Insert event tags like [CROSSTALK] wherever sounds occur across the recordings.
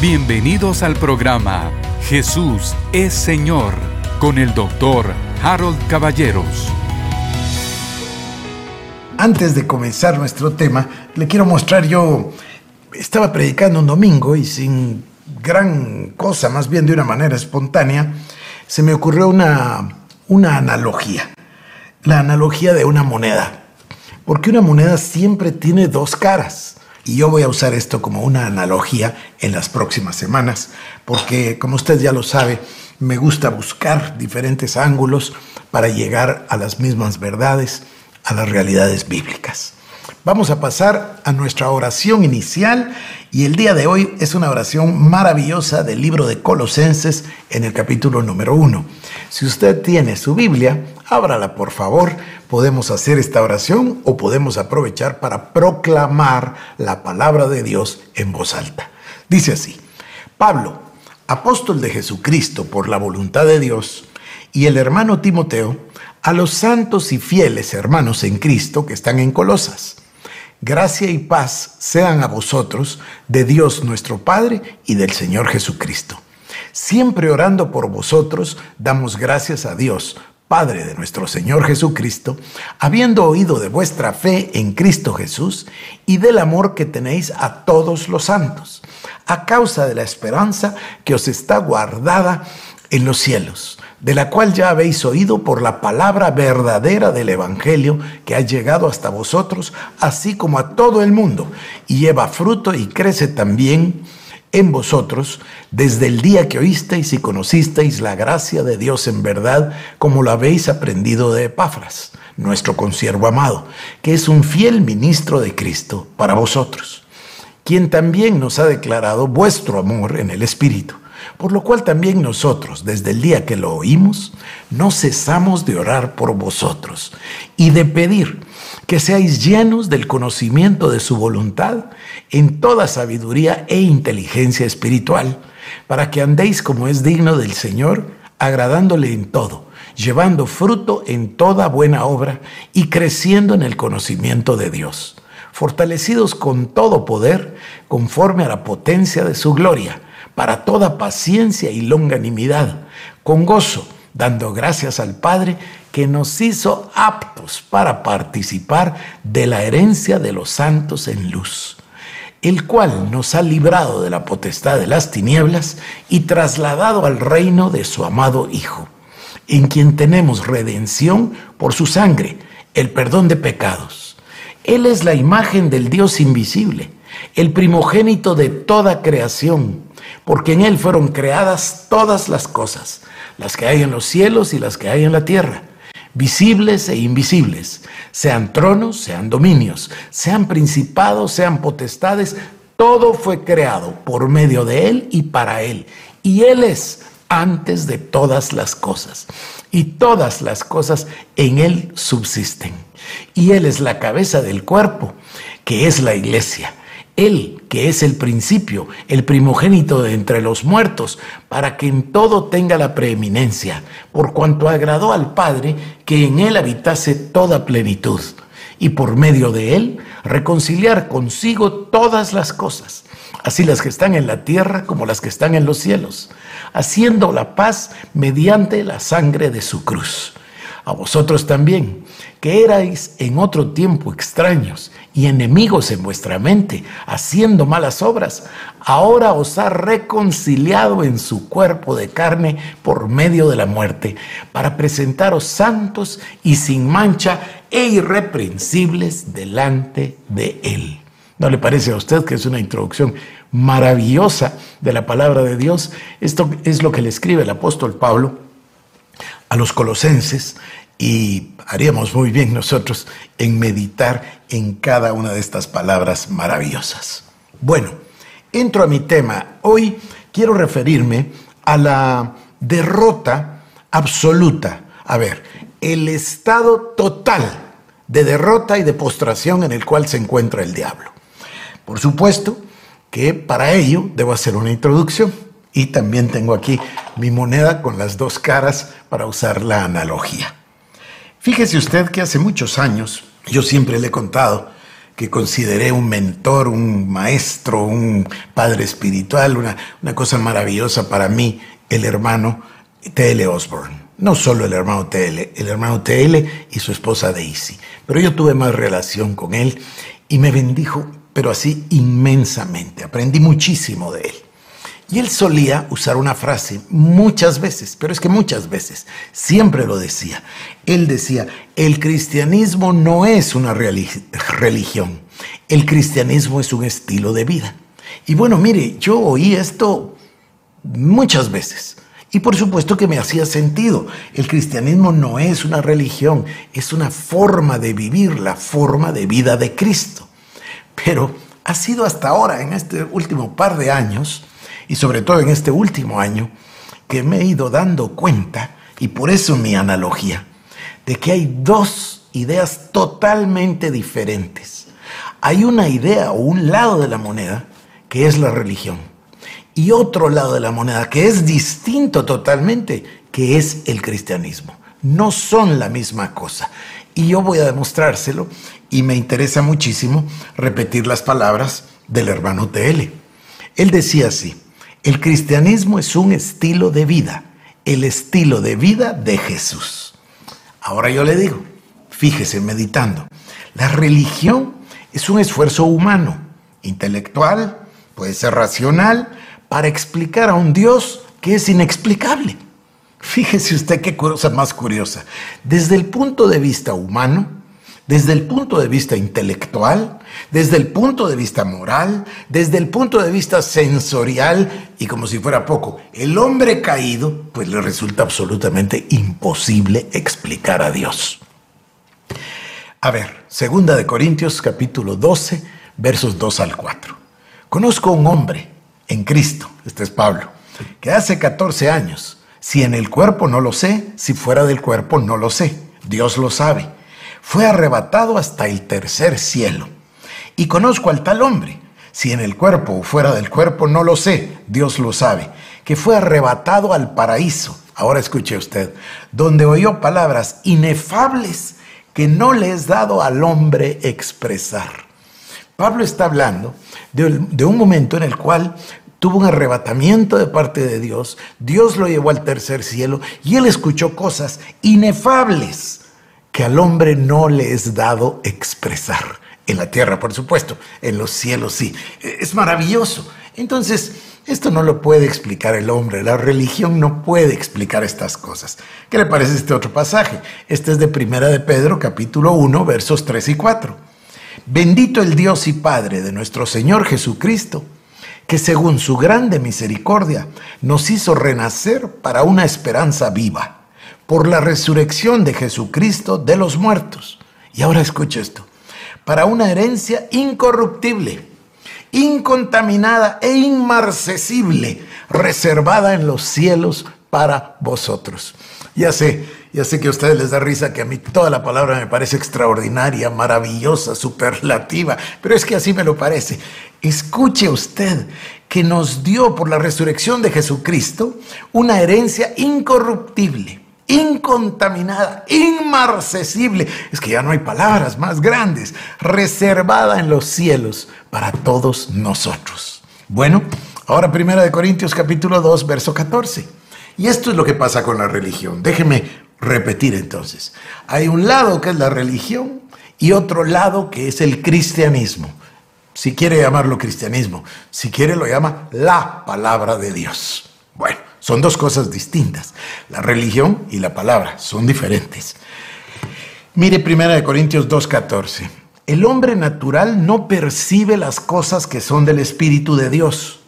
Bienvenidos al programa Jesús es Señor con el doctor Harold Caballeros. Antes de comenzar nuestro tema, le quiero mostrar yo, estaba predicando un domingo y sin gran cosa, más bien de una manera espontánea, se me ocurrió una, una analogía, la analogía de una moneda, porque una moneda siempre tiene dos caras. Y yo voy a usar esto como una analogía en las próximas semanas, porque como usted ya lo sabe, me gusta buscar diferentes ángulos para llegar a las mismas verdades, a las realidades bíblicas. Vamos a pasar a nuestra oración inicial y el día de hoy es una oración maravillosa del libro de Colosenses en el capítulo número uno. Si usted tiene su Biblia, ábrala por favor. Podemos hacer esta oración o podemos aprovechar para proclamar la palabra de Dios en voz alta. Dice así, Pablo, apóstol de Jesucristo por la voluntad de Dios, y el hermano Timoteo, a los santos y fieles hermanos en Cristo que están en Colosas. Gracia y paz sean a vosotros de Dios nuestro Padre y del Señor Jesucristo. Siempre orando por vosotros, damos gracias a Dios, Padre de nuestro Señor Jesucristo, habiendo oído de vuestra fe en Cristo Jesús y del amor que tenéis a todos los santos, a causa de la esperanza que os está guardada en los cielos de la cual ya habéis oído por la palabra verdadera del Evangelio que ha llegado hasta vosotros, así como a todo el mundo, y lleva fruto y crece también en vosotros desde el día que oísteis y conocisteis la gracia de Dios en verdad, como lo habéis aprendido de Epafras, nuestro consiervo amado, que es un fiel ministro de Cristo para vosotros, quien también nos ha declarado vuestro amor en el Espíritu por lo cual también nosotros, desde el día que lo oímos, no cesamos de orar por vosotros y de pedir que seáis llenos del conocimiento de su voluntad en toda sabiduría e inteligencia espiritual, para que andéis como es digno del Señor, agradándole en todo, llevando fruto en toda buena obra y creciendo en el conocimiento de Dios, fortalecidos con todo poder conforme a la potencia de su gloria para toda paciencia y longanimidad, con gozo, dando gracias al Padre que nos hizo aptos para participar de la herencia de los santos en luz, el cual nos ha librado de la potestad de las tinieblas y trasladado al reino de su amado Hijo, en quien tenemos redención por su sangre, el perdón de pecados. Él es la imagen del Dios invisible, el primogénito de toda creación porque en Él fueron creadas todas las cosas, las que hay en los cielos y las que hay en la tierra, visibles e invisibles, sean tronos, sean dominios, sean principados, sean potestades, todo fue creado por medio de Él y para Él. Y Él es antes de todas las cosas. Y todas las cosas en Él subsisten. Y Él es la cabeza del cuerpo, que es la iglesia. Él, que es el principio, el primogénito de entre los muertos, para que en todo tenga la preeminencia, por cuanto agradó al Padre que en Él habitase toda plenitud, y por medio de Él reconciliar consigo todas las cosas, así las que están en la tierra como las que están en los cielos, haciendo la paz mediante la sangre de su cruz. A vosotros también, que erais en otro tiempo extraños y enemigos en vuestra mente, haciendo malas obras, ahora os ha reconciliado en su cuerpo de carne por medio de la muerte, para presentaros santos y sin mancha e irreprensibles delante de Él. ¿No le parece a usted que es una introducción maravillosa de la palabra de Dios? Esto es lo que le escribe el apóstol Pablo a los colosenses y haríamos muy bien nosotros en meditar en cada una de estas palabras maravillosas. Bueno, entro a mi tema. Hoy quiero referirme a la derrota absoluta. A ver, el estado total de derrota y de postración en el cual se encuentra el diablo. Por supuesto que para ello debo hacer una introducción. Y también tengo aquí mi moneda con las dos caras para usar la analogía. Fíjese usted que hace muchos años, yo siempre le he contado, que consideré un mentor, un maestro, un padre espiritual, una, cosa maravillosa para mí, el hermano T.L. Osborne. No solo el hermano T.L., el hermano T.L. y su esposa Daisy. Pero yo tuve más relación con él y me bendijo, pero así inmensamente. Aprendí muchísimo de él. Y él solía usar una frase muchas veces, pero es que muchas veces, siempre lo decía. Él decía, el cristianismo no es una religión, el cristianismo es un estilo de vida. Y bueno, mire, yo oí esto muchas veces. Y por supuesto que me hacía sentido. El cristianismo no es una religión, es una forma de vivir, la forma de vida de Cristo. Pero ha sido hasta ahora, en este último par de años, y sobre todo en este último año, que me he ido dando cuenta, y por eso mi analogía, de que hay dos ideas totalmente diferentes. Hay una idea o un lado de la moneda que es la religión y otro lado de la moneda que es distinto totalmente, que es el cristianismo. No son la misma cosa. Y yo voy a demostrárselo y me interesa muchísimo repetir las palabras del hermano TL. Él decía así, el cristianismo es un estilo de vida, el estilo de vida de Jesús. Ahora yo le digo, fíjese meditando, la religión es un esfuerzo humano, intelectual, puede ser racional, para explicar a un Dios que es inexplicable. Fíjese usted qué cosa más curiosa. Desde el punto de vista humano, desde el punto de vista intelectual, desde el punto de vista moral, desde el punto de vista sensorial y como si fuera poco, el hombre caído, pues le resulta absolutamente imposible explicar a Dios. A ver, segunda de Corintios capítulo 12, versos 2 al 4. Conozco un hombre en Cristo, este es Pablo, que hace 14 años, si en el cuerpo no lo sé, si fuera del cuerpo no lo sé, Dios lo sabe fue arrebatado hasta el tercer cielo. Y conozco al tal hombre, si en el cuerpo o fuera del cuerpo, no lo sé, Dios lo sabe, que fue arrebatado al paraíso. Ahora escuche usted, donde oyó palabras inefables que no le es dado al hombre expresar. Pablo está hablando de, un momento en el cual tuvo un arrebatamiento de parte de Dios, Dios lo llevó al tercer cielo y él escuchó cosas inefables que al hombre no le es dado expresar. En la tierra, por supuesto, en los cielos sí. Es maravilloso. Entonces, esto no lo puede explicar el hombre, la religión no puede explicar estas cosas. ¿Qué le parece este otro pasaje? Este es de Primera de Pedro, capítulo 1, versos 3 y 4. Bendito el Dios y Padre de nuestro Señor Jesucristo, que según su grande misericordia nos hizo renacer para una esperanza viva por la resurrección de Jesucristo de los muertos. Y ahora escucha esto, para una herencia incorruptible, incontaminada e inmarcesible, reservada en los cielos para vosotros. Ya sé, ya sé que a ustedes les da risa que a mí toda la palabra me parece extraordinaria, maravillosa, superlativa, pero es que así me lo parece. Escuche usted que nos dio por la resurrección de Jesucristo una herencia incorruptible incontaminada, inmarcesible, es que ya no hay palabras más grandes, reservada en los cielos para todos nosotros. Bueno, ahora primera de Corintios capítulo 2, verso 14. Y esto es lo que pasa con la religión. Déjeme repetir entonces. Hay un lado que es la religión y otro lado que es el cristianismo. Si quiere llamarlo cristianismo, si quiere lo llama la palabra de Dios. Bueno, son dos cosas distintas. La religión y la palabra son diferentes. Mire 1 Corintios 2.14. El hombre natural no percibe las cosas que son del Espíritu de Dios,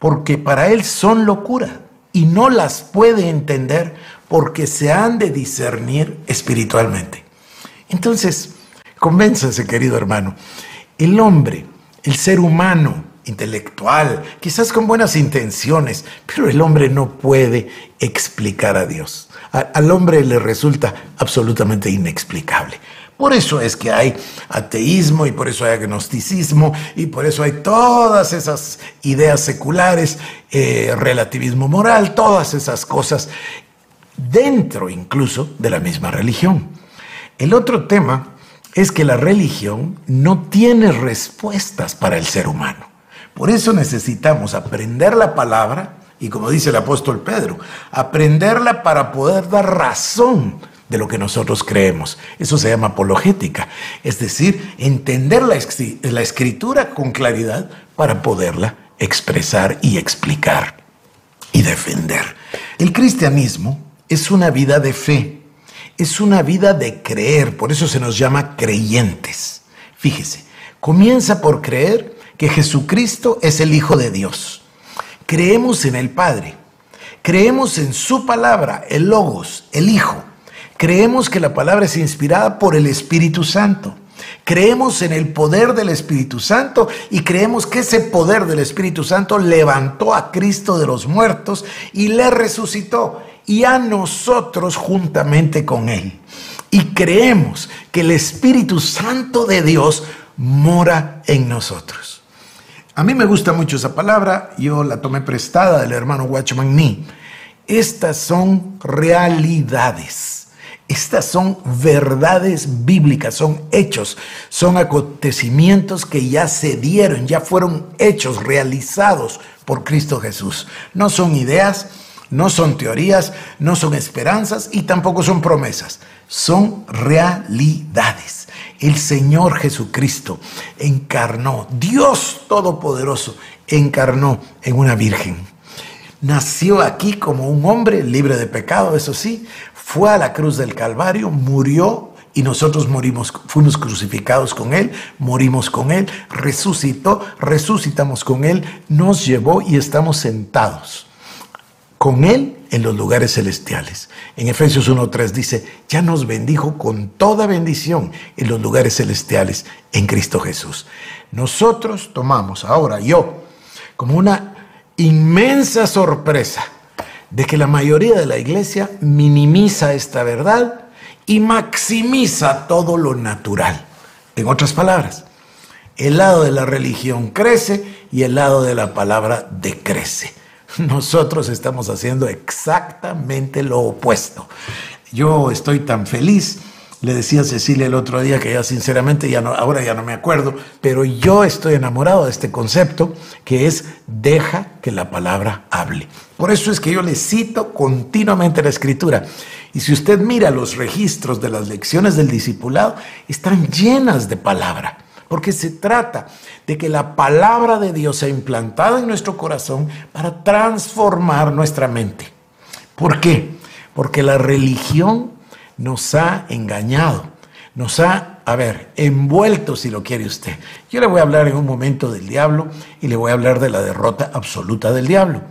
porque para él son locura y no las puede entender porque se han de discernir espiritualmente. Entonces, convénzase, querido hermano, el hombre, el ser humano, intelectual, quizás con buenas intenciones, pero el hombre no puede explicar a Dios. al hombre le resulta absolutamente inexplicable. Por eso es que hay ateísmo y por eso hay agnosticismo y por eso hay todas esas ideas seculares, eh, relativismo moral, todas esas cosas dentro incluso de la misma religión. El otro tema es que la religión no tiene respuestas para el ser humano. Por eso necesitamos aprender la palabra y como dice el apóstol Pedro, aprenderla para poder dar razón de lo que nosotros creemos. Eso se llama apologética, es decir, entender la, la escritura con claridad para poderla expresar y explicar y defender. El cristianismo es una vida de fe, es una vida de creer, por eso se nos llama creyentes. Fíjese, comienza por creer que Jesucristo es el Hijo de Dios. Creemos en el Padre, creemos en su palabra, el Logos, el Hijo. Creemos que la palabra es inspirada por el Espíritu Santo. Creemos en el poder del Espíritu Santo y creemos que ese poder del Espíritu Santo levantó a Cristo de los muertos y le resucitó y a nosotros juntamente con Él. Y creemos que el Espíritu Santo de Dios mora en nosotros. A mí me gusta mucho esa palabra, yo la tomé prestada del hermano Watchman Nee. Estas son realidades. Estas son verdades bíblicas, son hechos, son acontecimientos que ya se dieron, ya fueron hechos, realizados por Cristo Jesús. No son ideas, no son teorías, no son esperanzas y tampoco son promesas, son realidades. El Señor Jesucristo encarnó, Dios Todopoderoso encarnó en una virgen. Nació aquí como un hombre libre de pecado, eso sí, fue a la cruz del Calvario, murió y nosotros morimos, fuimos crucificados con Él, morimos con Él, resucitó, resucitamos con Él, nos llevó y estamos sentados con Él en los lugares celestiales. En Efesios 1.3 dice, ya nos bendijo con toda bendición en los lugares celestiales en Cristo Jesús. Nosotros tomamos ahora, yo, como una inmensa sorpresa, de que la mayoría de la iglesia minimiza esta verdad y maximiza todo lo natural. En otras palabras, el lado de la religión crece y el lado de la palabra decrece. [LAUGHS] Nosotros estamos haciendo exactamente lo opuesto. Yo estoy tan feliz le decía a Cecilia el otro día que ya sinceramente ya no, ahora ya no me acuerdo, pero yo estoy enamorado de este concepto que es deja que la palabra hable. Por eso es que yo le cito continuamente la escritura. Y si usted mira los registros de las lecciones del discipulado, están llenas de palabra, porque se trata de que la palabra de Dios sea implantada en nuestro corazón para transformar nuestra mente. ¿Por qué? Porque la religión nos ha engañado, nos ha, a ver, envuelto si lo quiere usted. Yo le voy a hablar en un momento del diablo y le voy a hablar de la derrota absoluta del diablo.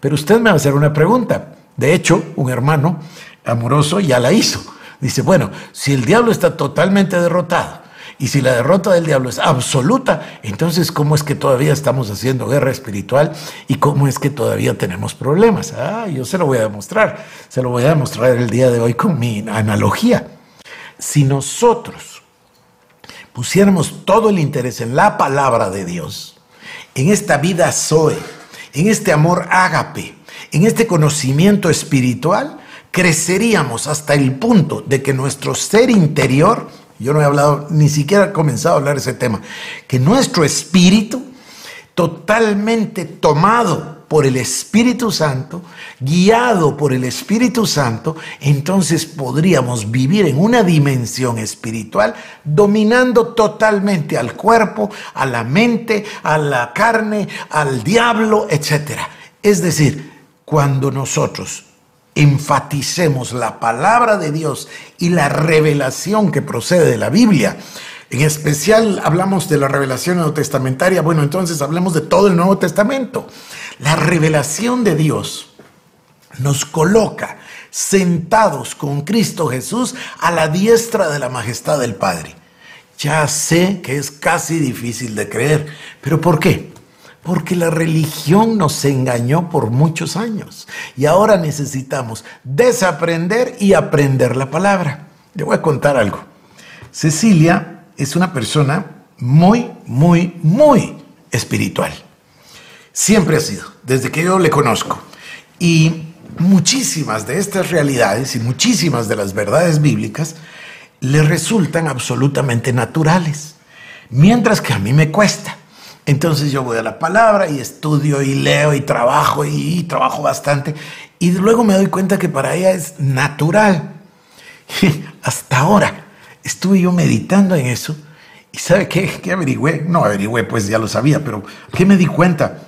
Pero usted me va a hacer una pregunta. De hecho, un hermano amoroso ya la hizo. Dice, bueno, si el diablo está totalmente derrotado, y si la derrota del diablo es absoluta, entonces ¿cómo es que todavía estamos haciendo guerra espiritual y cómo es que todavía tenemos problemas? Ah, yo se lo voy a demostrar. Se lo voy a demostrar el día de hoy con mi analogía. Si nosotros pusiéramos todo el interés en la palabra de Dios, en esta vida Zoe, en este amor ágape, en este conocimiento espiritual, creceríamos hasta el punto de que nuestro ser interior yo no he hablado, ni siquiera he comenzado a hablar ese tema. Que nuestro espíritu, totalmente tomado por el Espíritu Santo, guiado por el Espíritu Santo, entonces podríamos vivir en una dimensión espiritual dominando totalmente al cuerpo, a la mente, a la carne, al diablo, etc. Es decir, cuando nosotros enfaticemos la palabra de Dios y la revelación que procede de la Biblia. En especial hablamos de la revelación neotestamentaria. Bueno, entonces hablemos de todo el Nuevo Testamento. La revelación de Dios nos coloca sentados con Cristo Jesús a la diestra de la majestad del Padre. Ya sé que es casi difícil de creer, pero ¿por qué? Porque la religión nos engañó por muchos años y ahora necesitamos desaprender y aprender la palabra. Le voy a contar algo. Cecilia es una persona muy, muy, muy espiritual. Siempre ha sido, desde que yo le conozco. Y muchísimas de estas realidades y muchísimas de las verdades bíblicas le resultan absolutamente naturales, mientras que a mí me cuesta. Entonces yo voy a la palabra y estudio y leo y trabajo y, trabajo bastante y luego me doy cuenta que para ella es natural. [LAUGHS] hasta ahora estuve yo meditando en eso y ¿sabe qué? [LAUGHS] ¿Qué averigüé? No averigüé, pues ya lo sabía, pero ¿qué me di cuenta?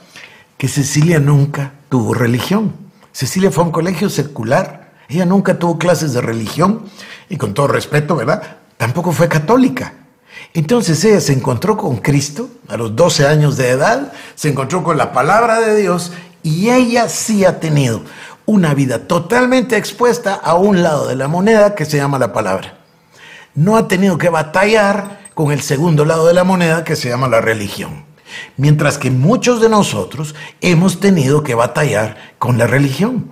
Que Cecilia nunca tuvo religión. Cecilia fue a un colegio secular, ella nunca tuvo clases de religión y con todo respeto, ¿verdad? Tampoco fue católica. Entonces ella se encontró con Cristo a los 12 años de edad, se encontró con la palabra de Dios y ella sí ha tenido una vida totalmente expuesta a un lado de la moneda que se llama la palabra. No ha tenido que batallar con el segundo lado de la moneda que se llama la religión. Mientras que muchos de nosotros hemos tenido que batallar con la religión.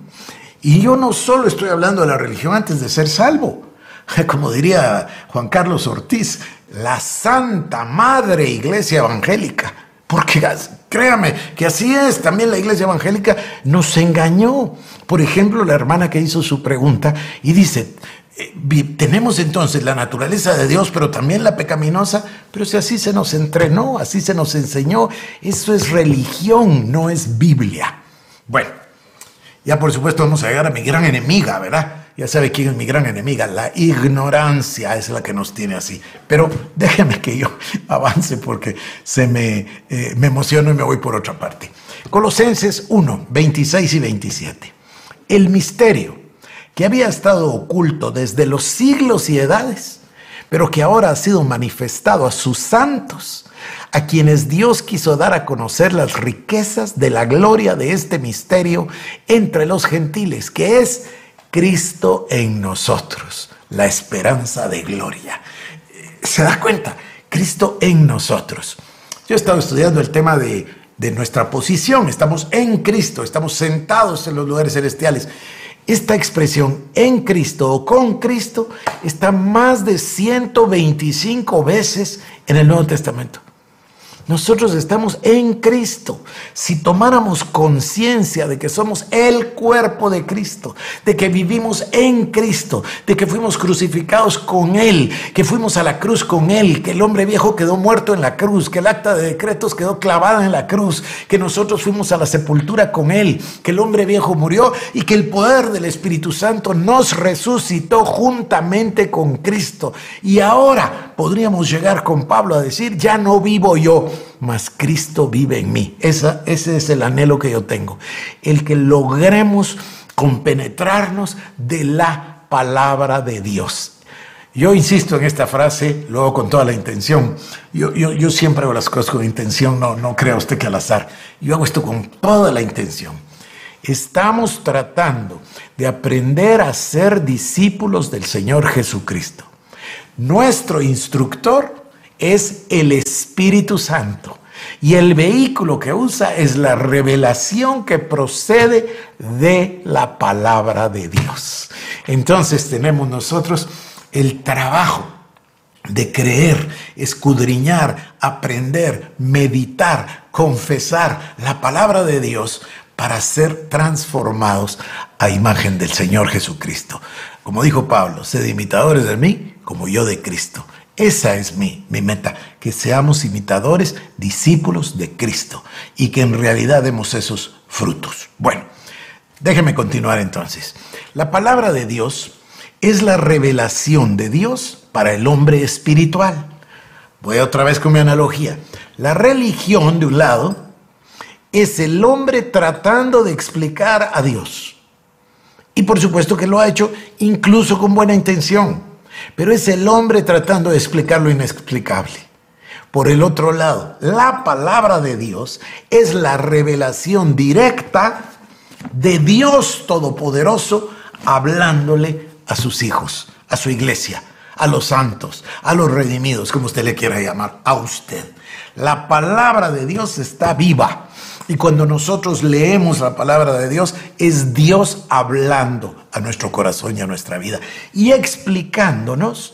Y yo no solo estoy hablando de la religión antes de ser salvo. [LAUGHS] Como diría Juan Carlos Ortiz, la Santa Madre Iglesia Evangélica. Porque créame que así es, también la Iglesia Evangélica nos engañó. Por ejemplo, la hermana que hizo su pregunta y dice, eh, tenemos entonces la naturaleza de Dios, pero también la pecaminosa, pero si así se nos entrenó, así se nos enseñó, eso es religión, no es Biblia. Bueno, ya por supuesto vamos a llegar a mi gran enemiga, ¿verdad? Ya sabe quién es mi gran enemiga, la ignorancia es la que nos tiene así. Pero déjeme que yo [LAUGHS] avance porque se me, eh, me emociono y me voy por otra parte. Colosenses 1, 26 y 27. El misterio que había estado oculto desde los siglos y edades, pero que ahora ha sido manifestado a sus santos, a quienes Dios quiso dar a conocer las riquezas de la gloria de este misterio entre los gentiles, que es Cristo en nosotros, la esperanza de gloria. ¿Se da cuenta? Cristo en nosotros. Yo he estado estudiando el tema de, nuestra posición. Estamos en Cristo, estamos sentados en los lugares celestiales. Esta expresión en Cristo o con Cristo está más de 125 veces en el Nuevo Testamento. Nosotros estamos en Cristo. Si tomáramos conciencia de que somos el cuerpo de Cristo, de que vivimos en Cristo, de que fuimos crucificados con Él, que fuimos a la cruz con Él, que el hombre viejo quedó muerto en la cruz, que el acta de decretos quedó clavada en la cruz, que nosotros fuimos a la sepultura con Él, que el hombre viejo murió y que el poder del Espíritu Santo nos resucitó juntamente con Cristo. Y ahora podríamos llegar con Pablo a decir, ya no vivo yo mas Cristo vive en mí. Esa, ese es el anhelo que yo tengo. El que logremos compenetrarnos de la palabra de Dios. Yo insisto en esta frase, luego con toda la intención. Yo, yo, siempre hago las cosas con intención, no, no crea usted que al azar. Yo hago esto con toda la intención. Estamos tratando de aprender a ser discípulos del Señor Jesucristo. Nuestro instructor es el Espíritu Santo. Y el vehículo que usa es la revelación que procede de la palabra de Dios. Entonces tenemos nosotros el trabajo de creer, escudriñar, aprender, meditar, confesar la palabra de Dios para ser transformados a imagen del Señor Jesucristo. Como dijo Pablo, sed imitadores de mí como yo de Cristo. Esa es mi, mi meta, que seamos imitadores, discípulos de Cristo y que en realidad demos esos frutos. Bueno, déjeme continuar entonces. La palabra de Dios es la revelación de Dios para el hombre espiritual. Voy otra vez con mi analogía. La religión, de un lado, es el hombre tratando de explicar a Dios. Y por supuesto que lo ha hecho incluso con buena intención. Pero es el hombre tratando de explicar lo inexplicable. Por el otro lado, la palabra de Dios es la revelación directa de Dios Todopoderoso hablándole a sus hijos, a su iglesia, a los santos, a los redimidos, como usted le quiera llamar, a usted. La palabra de Dios está viva y cuando nosotros leemos la palabra de Dios, es Dios hablando a nuestro corazón y a nuestra vida y explicándonos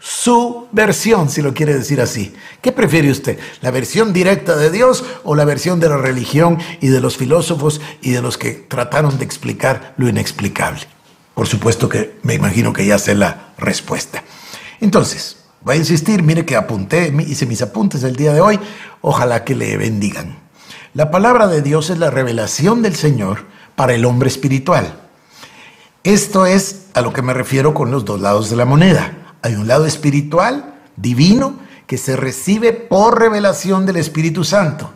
su versión, si lo quiere decir así. ¿Qué prefiere usted? ¿La versión directa de Dios o la versión de la religión y de los filósofos y de los que trataron de explicar lo inexplicable? Por supuesto que me imagino que ya sé la respuesta. Entonces, voy a insistir, mire que apunté, hice mis apuntes el día de hoy, ojalá que le bendigan. La palabra de Dios es la revelación del Señor para el hombre espiritual. Esto es a lo que me refiero con los dos lados de la moneda. Hay un lado espiritual, divino, que se recibe por revelación del Espíritu Santo.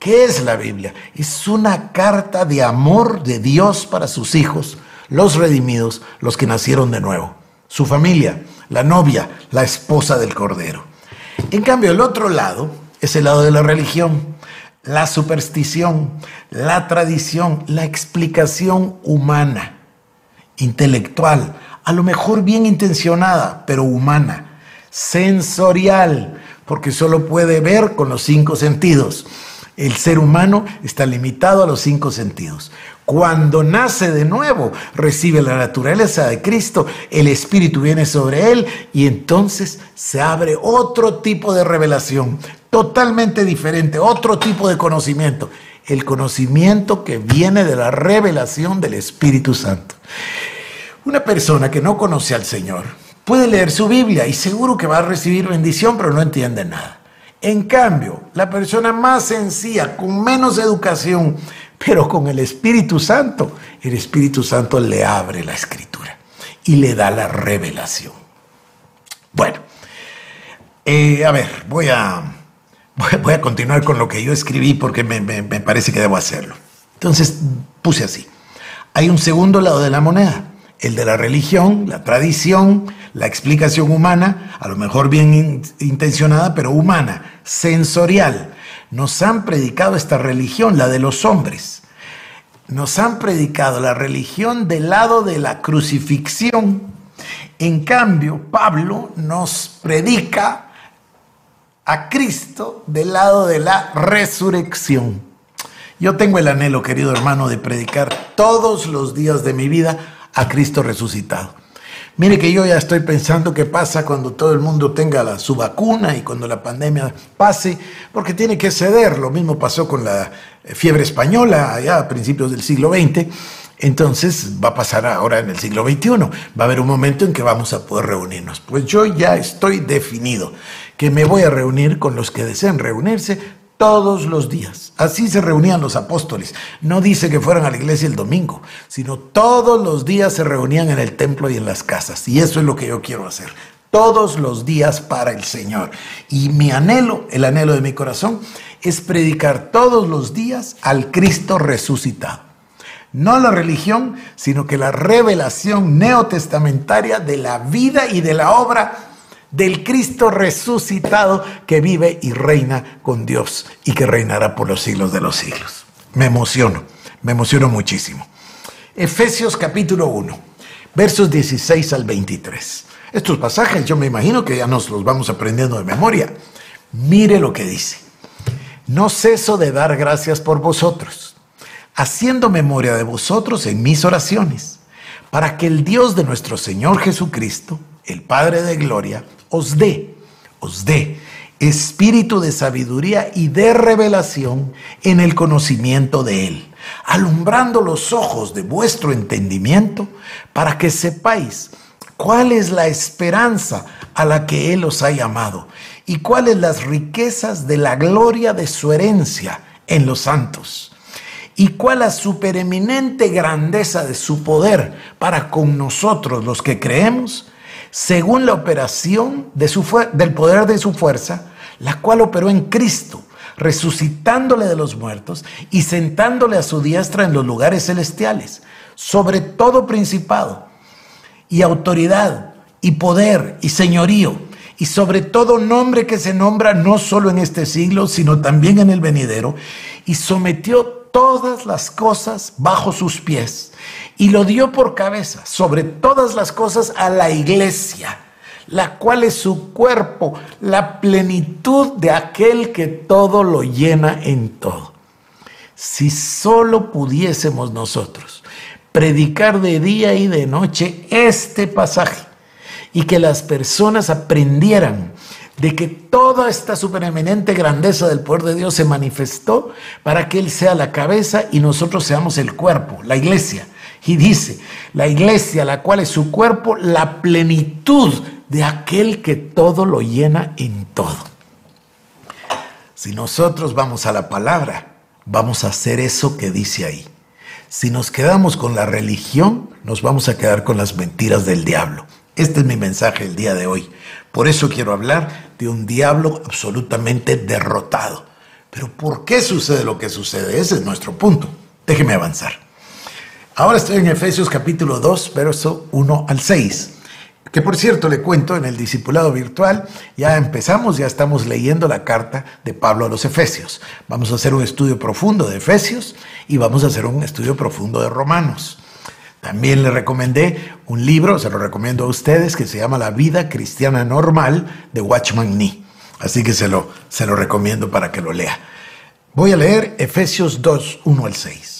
¿Qué es la Biblia? Es una carta de amor de Dios para sus hijos, los redimidos, los que nacieron de nuevo, su familia, la novia, la esposa del Cordero. En cambio, el otro lado es el lado de la religión, la superstición, la tradición, la explicación humana, intelectual, a lo mejor bien intencionada, pero humana, sensorial, porque solo puede ver con los cinco sentidos. El ser humano está limitado a los cinco sentidos. Cuando nace de nuevo, recibe la naturaleza de Cristo, el Espíritu viene sobre él y entonces se abre otro tipo de revelación, totalmente diferente, otro tipo de conocimiento, el conocimiento que viene de la revelación del Espíritu Santo. Una persona que no conoce al Señor puede leer su Biblia y seguro que va a recibir bendición, pero no entiende nada. En cambio, la persona más sencilla, con menos educación, pero con el Espíritu Santo, el Espíritu Santo le abre la escritura y le da la revelación. Bueno, eh, a ver, voy a, voy a continuar con lo que yo escribí porque me, parece que debo hacerlo. Entonces puse así, hay un segundo lado de la moneda, el de la religión, la tradición, la explicación humana, a lo mejor bien intencionada, pero humana, sensorial nos han predicado esta religión, la de los hombres. Nos han predicado la religión del lado de la crucifixión. En cambio, Pablo nos predica a Cristo del lado de la resurrección. Yo tengo el anhelo, querido hermano, de predicar todos los días de mi vida a Cristo resucitado. Mire que yo ya estoy pensando qué pasa cuando todo el mundo tenga la, su vacuna y cuando la pandemia pase, porque tiene que ceder. Lo mismo pasó con la eh, fiebre española allá a principios del siglo XX. Entonces va a pasar ahora en el siglo XXI. Va a haber un momento en que vamos a poder reunirnos. Pues yo ya estoy definido que me voy a reunir con los que desean reunirse todos los días. Así se reunían los apóstoles. No dice que fueran a la iglesia el domingo, sino todos los días se reunían en el templo y en las casas. Y eso es lo que yo quiero hacer. Todos los días para el Señor. Y mi anhelo, el anhelo de mi corazón, es predicar todos los días al Cristo resucitado. No la religión, sino que la revelación neotestamentaria de la vida y de la obra del Cristo resucitado que vive y reina con Dios y que reinará por los siglos de los siglos. Me emociono, me emociono muchísimo. Efesios capítulo 1, versos 16 al 23. Estos pasajes yo me imagino que ya nos los vamos aprendiendo de memoria. Mire lo que dice. No ceso de dar gracias por vosotros, haciendo memoria de vosotros en mis oraciones, para que el Dios de nuestro Señor Jesucristo, el Padre de Gloria, os dé, os dé espíritu de sabiduría y de revelación en el conocimiento de Él, alumbrando los ojos de vuestro entendimiento para que sepáis cuál es la esperanza a la que Él os ha llamado y cuáles las riquezas de la gloria de su herencia en los santos y cuál la supereminente grandeza de su poder para con nosotros los que creemos según la operación del poder de su fuerza, la cual operó en Cristo, resucitándole de los muertos y sentándole a su diestra en los lugares celestiales, sobre todo principado y autoridad y poder y señorío, y sobre todo nombre que se nombra no solo en este siglo, sino también en el venidero, y sometió todas las cosas bajo sus pies y lo dio por cabeza sobre todas las cosas a la iglesia, la cual es su cuerpo, la plenitud de aquel que todo lo llena en todo. Si solo pudiésemos nosotros predicar de día y de noche este pasaje y que las personas aprendieran de que toda esta supereminente grandeza del poder de Dios se manifestó para que Él sea la cabeza y nosotros seamos el cuerpo, la iglesia. Y dice, la iglesia, la cual es su cuerpo, la plenitud de aquel que todo lo llena en todo. Si nosotros vamos a la palabra, vamos a hacer eso que dice ahí. Si nos quedamos con la religión, nos vamos a quedar con las mentiras del diablo. Este es mi mensaje el día de hoy. Por eso quiero hablar de un diablo absolutamente derrotado. Pero ¿por qué sucede lo que sucede? Ese es nuestro punto. Déjeme avanzar. Ahora estoy en Efesios capítulo 2, verso 1 al 6 que por cierto le cuento en el discipulado virtual, ya empezamos, ya estamos leyendo la carta de Pablo a los Efesios. Vamos a hacer un estudio profundo de Efesios y vamos a hacer un estudio profundo de Romanos. También le recomendé un libro, se lo recomiendo a ustedes, que se llama La vida cristiana normal de Watchman Nee. Así que se lo, se lo recomiendo para que lo lea. Voy a leer Efesios 2, 1 al 6.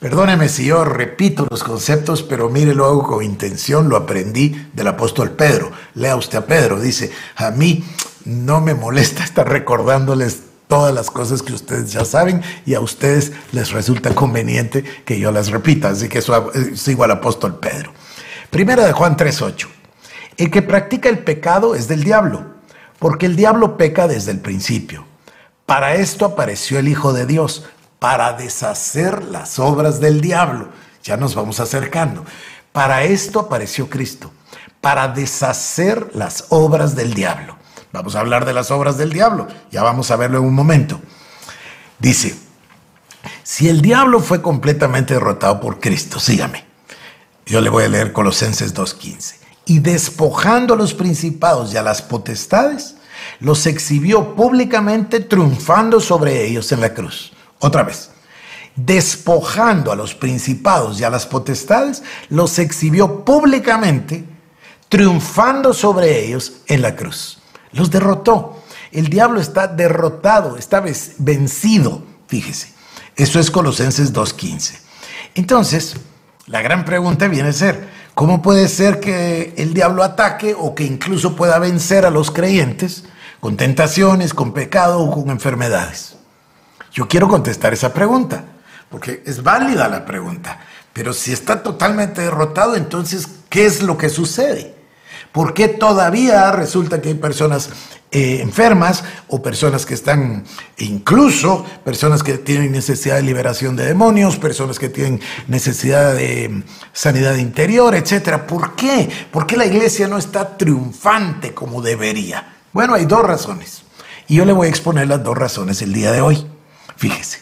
Perdóneme si yo repito los conceptos, pero mire, lo hago con intención, lo aprendí del apóstol Pedro. Lea usted a Pedro, dice, a mí no me molesta [LAUGHS] estar recordándoles todas las cosas que ustedes ya saben y a ustedes les resulta conveniente que yo las repita. Así que eso sigo al apóstol Pedro. Primera de Juan 3.8. El que practica el pecado es del diablo, porque el diablo peca desde el principio. Para esto apareció el Hijo de Dios para deshacer las obras del diablo. Ya nos vamos acercando. Para esto apareció Cristo, para deshacer las obras del diablo. Vamos a hablar de las obras del diablo, ya vamos a verlo en un momento. Dice, si el diablo fue completamente derrotado por Cristo, sígame. Yo le voy a leer Colosenses 2.15. Y despojando a los principados y a las potestades, los exhibió públicamente triunfando sobre ellos en la cruz. Otra vez, despojando a los principados y a las potestades, los exhibió públicamente, triunfando sobre ellos en la cruz. Los derrotó. El diablo está derrotado, está vencido, fíjese. Eso es Colosenses 2.15. Entonces, la gran pregunta viene a ser, ¿cómo puede ser que el diablo ataque o que incluso pueda vencer a los creyentes con tentaciones, con pecado o con enfermedades? Yo quiero contestar esa pregunta, porque es válida la pregunta. Pero si está totalmente derrotado, entonces, ¿qué es lo que sucede? ¿Por qué todavía resulta que hay personas eh, enfermas o personas que están, incluso personas que tienen necesidad de liberación de demonios, personas que tienen necesidad de sanidad interior, etcétera? ¿Por qué? ¿Por qué la iglesia no está triunfante como debería? Bueno, hay dos razones. Y yo le voy a exponer las dos razones el día de hoy. Fíjese,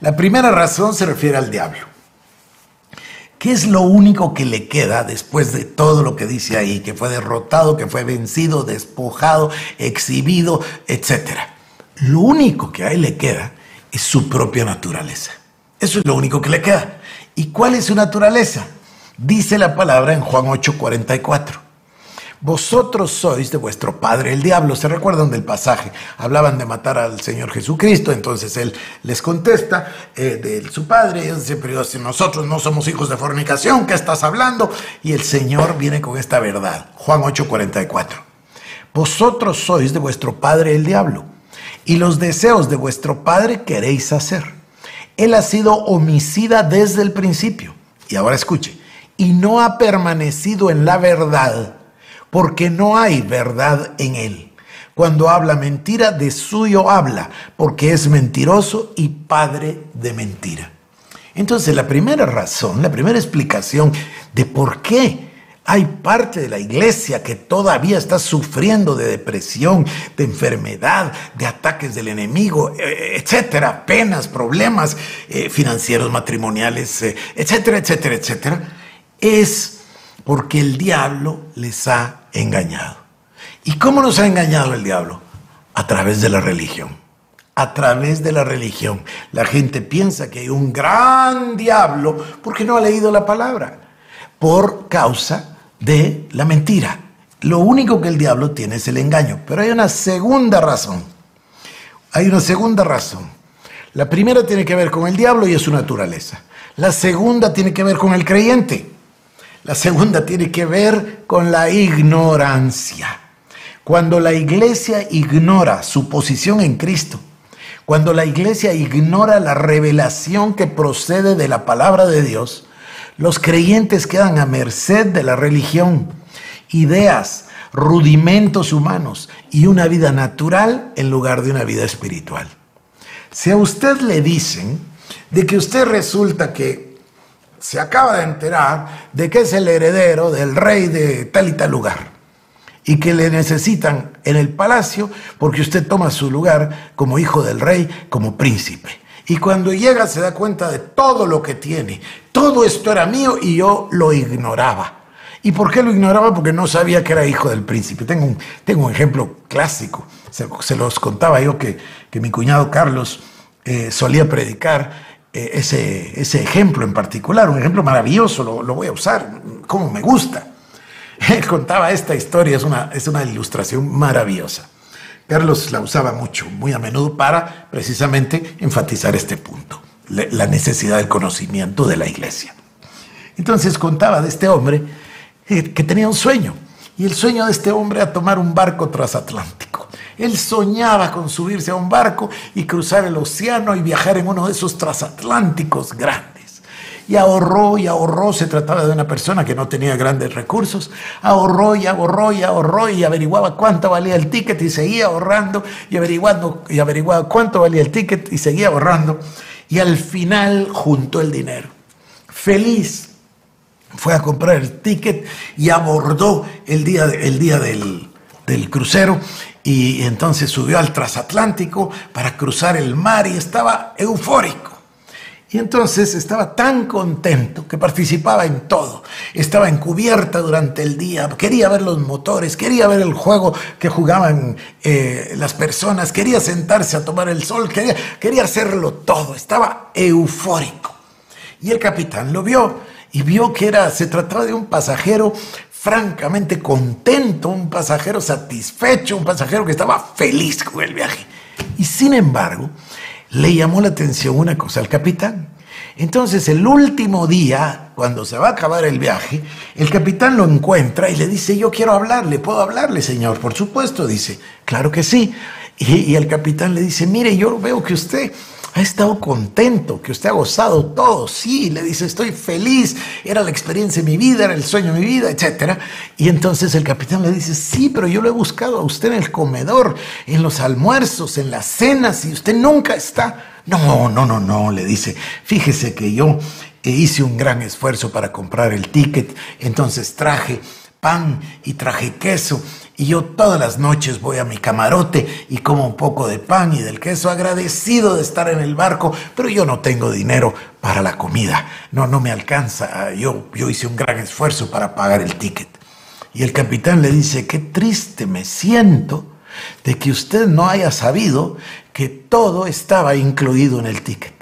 la primera razón se refiere al diablo. ¿Qué es lo único que le queda después de todo lo que dice ahí? Que fue derrotado, que fue vencido, despojado, exhibido, etc. Lo único que ahí le queda es su propia naturaleza. Eso es lo único que le queda. ¿Y cuál es su naturaleza? Dice la palabra en Juan 8:44 vosotros sois de vuestro padre el diablo. ¿Se recuerdan del pasaje? Hablaban de matar al Señor Jesucristo, entonces él les contesta eh, de su padre, y dice, pero si nosotros no somos hijos de fornicación, ¿qué estás hablando? Y el Señor viene con esta verdad. Juan 8:44. Vosotros sois de vuestro padre el diablo, y los deseos de vuestro padre queréis hacer. Él ha sido homicida desde el principio. Y ahora escuche, y no ha permanecido en la verdad porque no hay verdad en él. Cuando habla mentira, de suyo habla, porque es mentiroso y padre de mentira. Entonces, la primera razón, la primera explicación de por qué Hay parte de la iglesia que todavía está sufriendo de depresión, de enfermedad, de ataques del enemigo, eh, etcétera, penas, problemas eh, financieros, matrimoniales, eh, etcétera, etcétera, etcétera. Es porque el diablo les ha engañado. ¿Y cómo nos ha engañado el diablo? A través de la religión. A través de la religión. La gente piensa que hay un gran diablo porque no ha leído la palabra. Por causa de la mentira. Lo único que el diablo tiene es el engaño. Pero hay una segunda razón. Hay una segunda razón. La primera tiene que ver con el diablo y es su naturaleza. La segunda tiene que ver con el creyente. La segunda tiene que ver con la ignorancia. Cuando la iglesia ignora su posición en Cristo, cuando la iglesia ignora la revelación que procede de la palabra de Dios, los creyentes quedan a merced de la religión, ideas, rudimentos humanos y una vida natural en lugar de una vida espiritual. Si a usted le dicen de que usted resulta que se acaba de enterar de que es el heredero del rey de tal y tal lugar y que le necesitan en el palacio porque usted toma su lugar como hijo del rey, como príncipe. Y cuando llega se da cuenta de todo lo que tiene. Todo esto era mío y yo lo ignoraba. ¿Y por qué lo ignoraba? Porque no sabía que era hijo del príncipe. Tengo un, tengo un ejemplo clásico. Se, los contaba yo que, mi cuñado Carlos eh, solía predicar eh, ese, ese ejemplo en particular. Un ejemplo maravilloso, lo, voy a usar, como me gusta. [LAUGHS] Él contaba esta historia, es una, es una ilustración maravillosa. Carlos la usaba mucho, muy a menudo, para precisamente enfatizar este punto, la necesidad del conocimiento de la iglesia. Entonces contaba de este hombre eh, que tenía un sueño, y el sueño de este hombre era tomar un barco transatlántico. Él soñaba con subirse a un barco y cruzar el océano y viajar en uno de esos transatlánticos grandes. Y ahorró y ahorró, se trataba de una persona que no tenía grandes recursos, ahorró y ahorró y ahorró y averiguaba cuánto valía el ticket y seguía ahorrando y averiguando y averiguaba cuánto valía el ticket y seguía ahorrando. Y al final juntó el dinero. Feliz fue a comprar el ticket y abordó el día, el día del, del crucero y entonces subió al transatlántico para cruzar el mar y estaba eufórico. Y entonces estaba tan contento que participaba en todo. Estaba encubierta durante el día, quería ver los motores, quería ver el juego que jugaban eh, las personas, quería sentarse a tomar el sol, quería, quería hacerlo todo. Estaba eufórico. Y el capitán lo vio y vio que era, se trataba de un pasajero francamente contento, un pasajero satisfecho, un pasajero que estaba feliz con el viaje. Y sin embargo, le llamó la atención una cosa al capitán. Entonces el último día, cuando se va a acabar el viaje, el capitán lo encuentra y le dice, yo quiero hablarle, ¿puedo hablarle, señor? Por supuesto, dice, claro que sí. Y, el capitán le dice, mire, yo veo que usted ha estado contento, que usted ha gozado todo, sí, le dice, estoy feliz, era la experiencia de mi vida, era el sueño de mi vida, etc. Y entonces el capitán le dice, sí, pero yo lo he buscado a usted en el comedor, en los almuerzos, en las cenas, y usted nunca está. No, no, no, no, le dice, fíjese que yo hice un gran esfuerzo para comprar el ticket, entonces traje pan y traje queso y yo todas las noches voy a mi camarote y como un poco de pan y del queso, agradecido de estar en el barco, pero yo no tengo dinero para la comida. No, no me alcanza. Yo, yo hice un gran esfuerzo para pagar el ticket. Y el capitán le dice, qué triste me siento de que usted no haya sabido que todo estaba incluido en el ticket.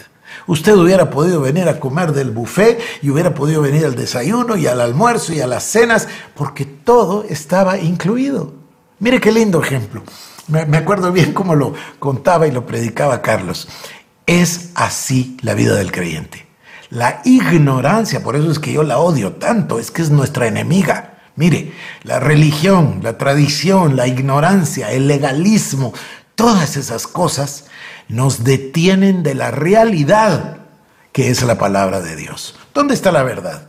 Usted hubiera podido venir a comer del buffet y hubiera podido venir al desayuno y al almuerzo y a las cenas, porque todo estaba incluido. Mire qué lindo ejemplo. Me, acuerdo bien cómo lo contaba y lo predicaba Carlos. Es así la vida del creyente. La ignorancia, por eso es que yo la odio tanto, es que es nuestra enemiga. Mire, la religión, la tradición, la ignorancia, el legalismo, todas esas cosas nos detienen de la realidad que es la palabra de Dios. ¿Dónde está la verdad?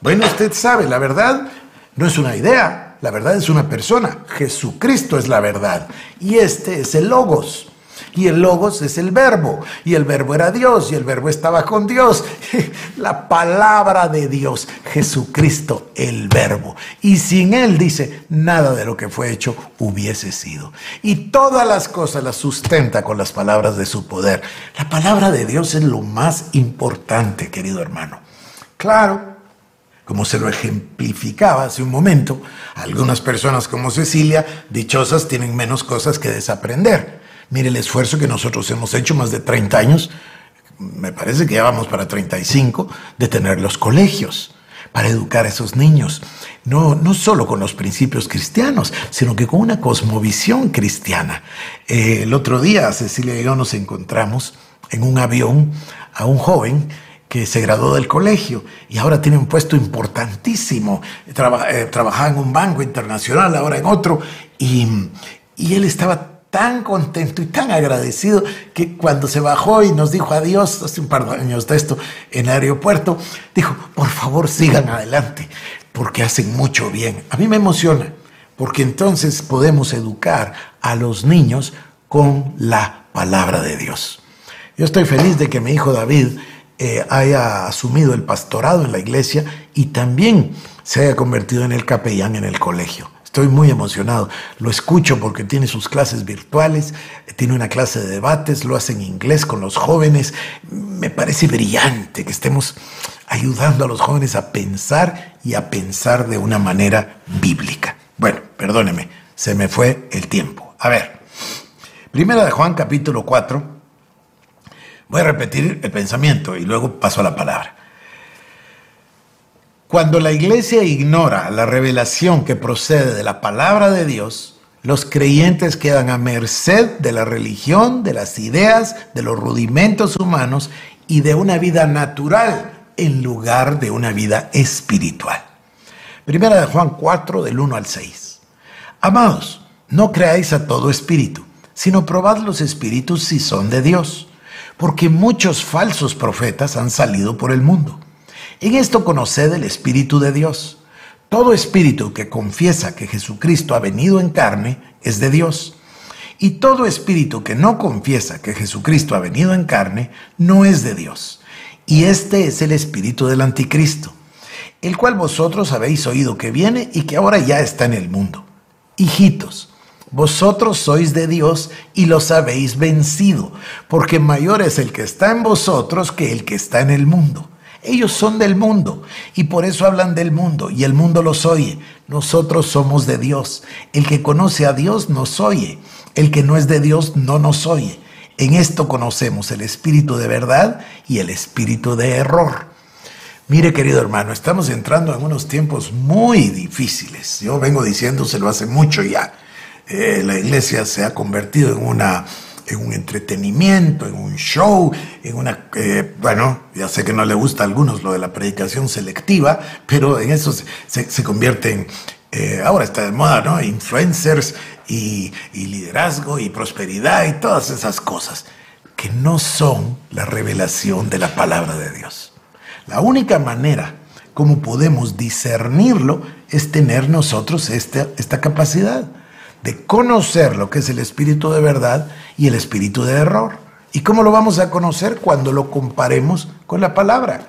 Bueno, usted sabe, la verdad no es una idea, la verdad es una persona. Jesucristo es la verdad y este es el logos. Y el logos es el verbo. Y el verbo era Dios. Y el verbo estaba con Dios. [LAUGHS] La palabra de Dios. Jesucristo, el verbo. Y sin él, dice, nada de lo que fue hecho hubiese sido. Y todas las cosas las sustenta con las palabras de su poder. La palabra de Dios es lo más importante, querido hermano. Claro, como se lo ejemplificaba hace un momento, algunas personas como Cecilia, dichosas, tienen menos cosas que desaprender. Mire el esfuerzo que nosotros hemos hecho más de 30 años, me parece que ya vamos para 35, de tener los colegios para educar a esos niños, no, no solo con los principios cristianos, sino que con una cosmovisión cristiana. Eh, el otro día Cecilia y yo nos encontramos en un avión a un joven que se graduó del colegio y ahora tiene un puesto importantísimo. Eh, trabajaba en un banco internacional, ahora en otro, y, y él estaba tan contento y tan agradecido que cuando se bajó y nos dijo adiós, hace un par de años de esto, en el aeropuerto, dijo, por favor sigan adelante, porque hacen mucho bien. A mí me emociona, porque entonces podemos educar a los niños con la palabra de Dios. Yo estoy feliz de que mi hijo David eh, haya asumido el pastorado en la iglesia y también se haya convertido en el capellán en el colegio. Estoy muy emocionado. Lo escucho porque tiene sus clases virtuales, tiene una clase de debates, lo hace en inglés con los jóvenes. Me parece brillante que estemos ayudando a los jóvenes a pensar y a pensar de una manera bíblica. Bueno, perdóneme, se me fue el tiempo. A ver, primera de Juan capítulo 4. Voy a repetir el pensamiento y luego paso a la palabra. Cuando la iglesia ignora la revelación que procede de la palabra de Dios, los creyentes quedan a merced de la religión, de las ideas, de los rudimentos humanos y de una vida natural en lugar de una vida espiritual. Primera de Juan 4 del 1 al 6. Amados, no creáis a todo espíritu, sino probad los espíritus si son de Dios, porque muchos falsos profetas han salido por el mundo. En esto conoced el Espíritu de Dios. Todo espíritu que confiesa que Jesucristo ha venido en carne es de Dios. Y todo espíritu que no confiesa que Jesucristo ha venido en carne no es de Dios. Y este es el espíritu del anticristo, el cual vosotros habéis oído que viene y que ahora ya está en el mundo. Hijitos, vosotros sois de Dios y los habéis vencido, porque mayor es el que está en vosotros que el que está en el mundo. Ellos son del mundo y por eso hablan del mundo y el mundo los oye. Nosotros somos de Dios. El que conoce a Dios nos oye. El que no es de Dios no nos oye. En esto conocemos el espíritu de verdad y el espíritu de error. Mire, querido hermano, estamos entrando en unos tiempos muy difíciles. Yo vengo diciéndoselo hace mucho ya. Eh, la iglesia se ha convertido en una en un entretenimiento, en un show, en una, eh, bueno, ya sé que no le gusta a algunos lo de la predicación selectiva, pero en eso se, se, convierte en, eh, ahora está de moda, ¿no? Influencers y, y liderazgo y prosperidad y todas esas cosas que no son la revelación de la palabra de Dios. La única manera como podemos discernirlo es tener nosotros esta capacidad de conocer lo que es el espíritu de verdad y el espíritu de error. ¿Y cómo lo vamos a conocer? Cuando lo comparemos con la palabra.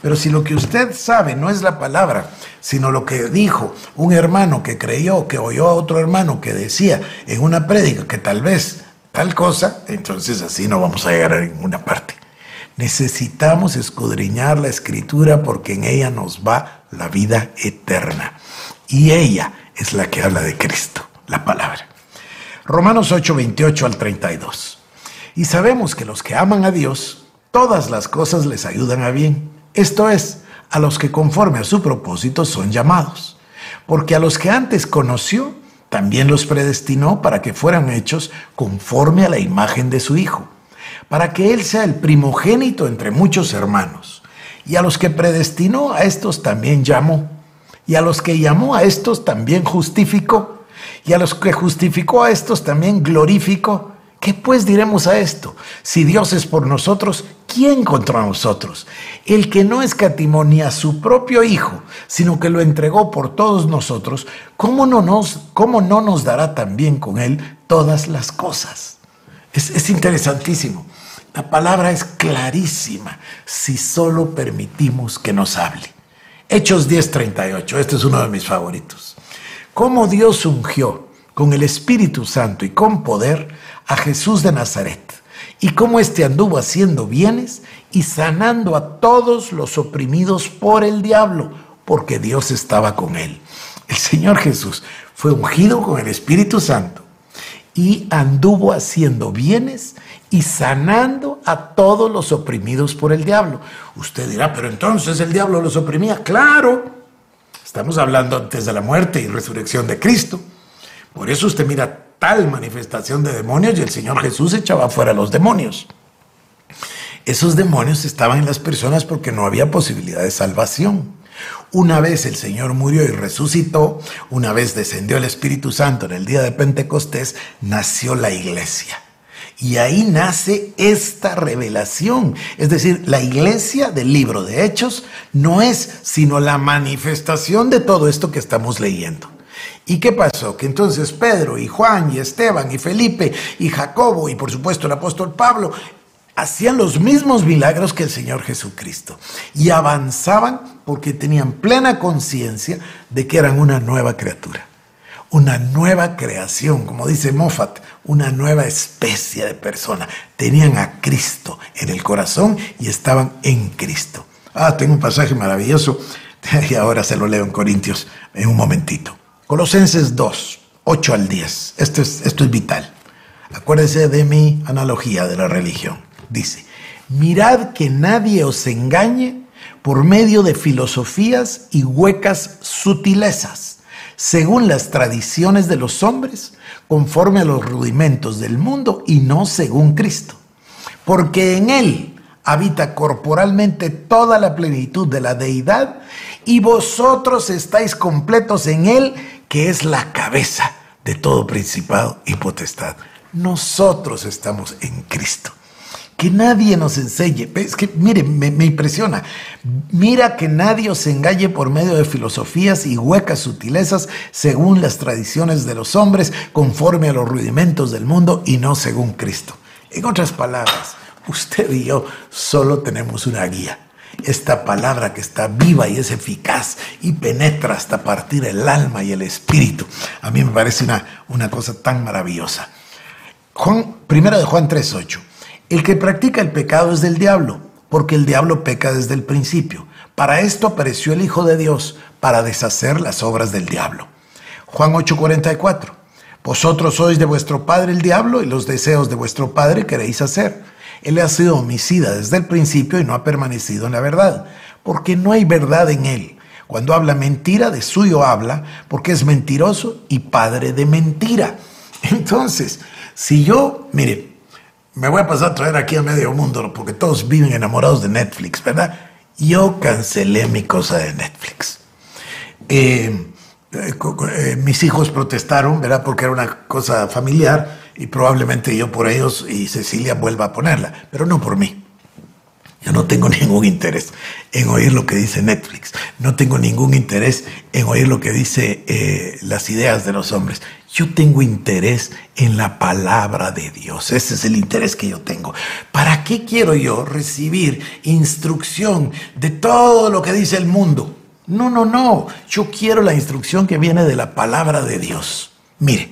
Pero si lo que usted sabe no es la palabra, sino lo que dijo un hermano que creyó, que oyó a otro hermano que decía en una prédica que tal vez tal cosa, entonces así no vamos a llegar a ninguna parte. Necesitamos escudriñar la escritura porque en ella nos va la vida eterna. Y ella es la que habla de Cristo la palabra. Romanos 8, 28 al 32. Y sabemos que los que aman a Dios, todas las cosas les ayudan a bien. Esto es, a los que conforme a su propósito son llamados. Porque a los que antes conoció, también los predestinó para que fueran hechos conforme a la imagen de su Hijo, para que Él sea el primogénito entre muchos hermanos. Y a los que predestinó, a estos también llamó. Y a los que llamó, a estos también justificó y a los que justificó a estos también glorificó. ¿Qué pues diremos a esto? Si Dios es por nosotros, ¿quién contra nosotros? El que no escatimó ni a su propio Hijo, sino que lo entregó por todos nosotros, ¿cómo no nos, cómo no nos dará también con Él todas las cosas? Es, es interesantísimo. La palabra es clarísima si solo permitimos que nos hable. Hechos 10:38, este es uno de mis favoritos. Cómo Dios ungió con el Espíritu Santo y con poder a Jesús de Nazaret, y cómo éste anduvo haciendo bienes y sanando a todos los oprimidos por el diablo, porque Dios estaba con él. El Señor Jesús fue ungido con el Espíritu Santo y anduvo haciendo bienes y sanando a todos los oprimidos por el diablo. Usted dirá, pero entonces el diablo los oprimía. Claro, estamos hablando antes de la muerte y resurrección de Cristo. Por eso usted mira tal manifestación de demonios y el Señor Jesús echaba fuera a los demonios. Esos demonios estaban en las personas porque no había posibilidad de salvación. Una vez el Señor murió y resucitó, una vez descendió el Espíritu Santo en el día de Pentecostés, nació la iglesia. Y ahí nace esta revelación. Es decir, la iglesia del libro de Hechos no es sino la manifestación de todo esto que estamos leyendo. ¿Y qué pasó? Que entonces Pedro y Juan y Esteban y Felipe y Jacobo y por supuesto el apóstol Pablo hacían los mismos milagros que el Señor Jesucristo y avanzaban porque tenían plena conciencia de que eran una nueva criatura, una nueva creación, como dice Moffat, una nueva especie de persona. Tenían a Cristo en el corazón y estaban en Cristo. Ah, tengo un pasaje maravilloso [LAUGHS] y ahora se lo leo en Corintios en un momentito. Colosenses 2, 8 al 10. Esto es, esto es vital. Acuérdese de mi analogía de la religión. Dice, mirad que nadie os engañe por medio de filosofías y huecas sutilezas, según las tradiciones de los hombres, conforme a los rudimentos del mundo y no según Cristo. Porque en Él habita corporalmente toda la plenitud de la deidad y vosotros estáis completos en Él, que es la cabeza de todo principado y potestad. Nosotros estamos en Cristo que nadie nos enseñe. Es que, mire, me, impresiona. Mira que nadie os engañe por medio de filosofías y huecas sutilezas según las tradiciones de los hombres, conforme a los rudimentos del mundo y no según Cristo. En otras palabras, usted y yo solo tenemos una guía. Esta palabra que está viva y es eficaz y penetra hasta partir el alma y el espíritu. A mí me parece una, una cosa tan maravillosa. Juan, primero de Juan 3.8. El que practica el pecado es del diablo, porque el diablo peca desde el principio. Para esto apareció el Hijo de Dios, para deshacer las obras del diablo. Juan 8:44. Vosotros sois de vuestro padre el diablo y los deseos de vuestro padre queréis hacer. Él ha sido homicida desde el principio y no ha permanecido en la verdad, porque no hay verdad en él. Cuando habla mentira, de suyo habla, porque es mentiroso y padre de mentira. [LAUGHS] Entonces, si yo, mire, me voy a pasar a traer aquí a medio mundo porque todos viven enamorados de Netflix, ¿verdad? Yo cancelé mi cosa de Netflix. Eh, eh, eh, mis hijos protestaron, ¿verdad? Porque era una cosa familiar y probablemente yo por ellos y Cecilia vuelva a ponerla, pero no por mí. Yo no tengo [LAUGHS] ningún interés en oír lo que dice Netflix. No tengo ningún interés en oír lo que dice las ideas de los hombres. Yo tengo interés en la palabra de Dios. Ese es el interés que yo tengo. ¿Para qué quiero yo recibir instrucción de todo lo que dice el mundo? No, no, no. Yo quiero la instrucción que viene de la palabra de Dios. Mire,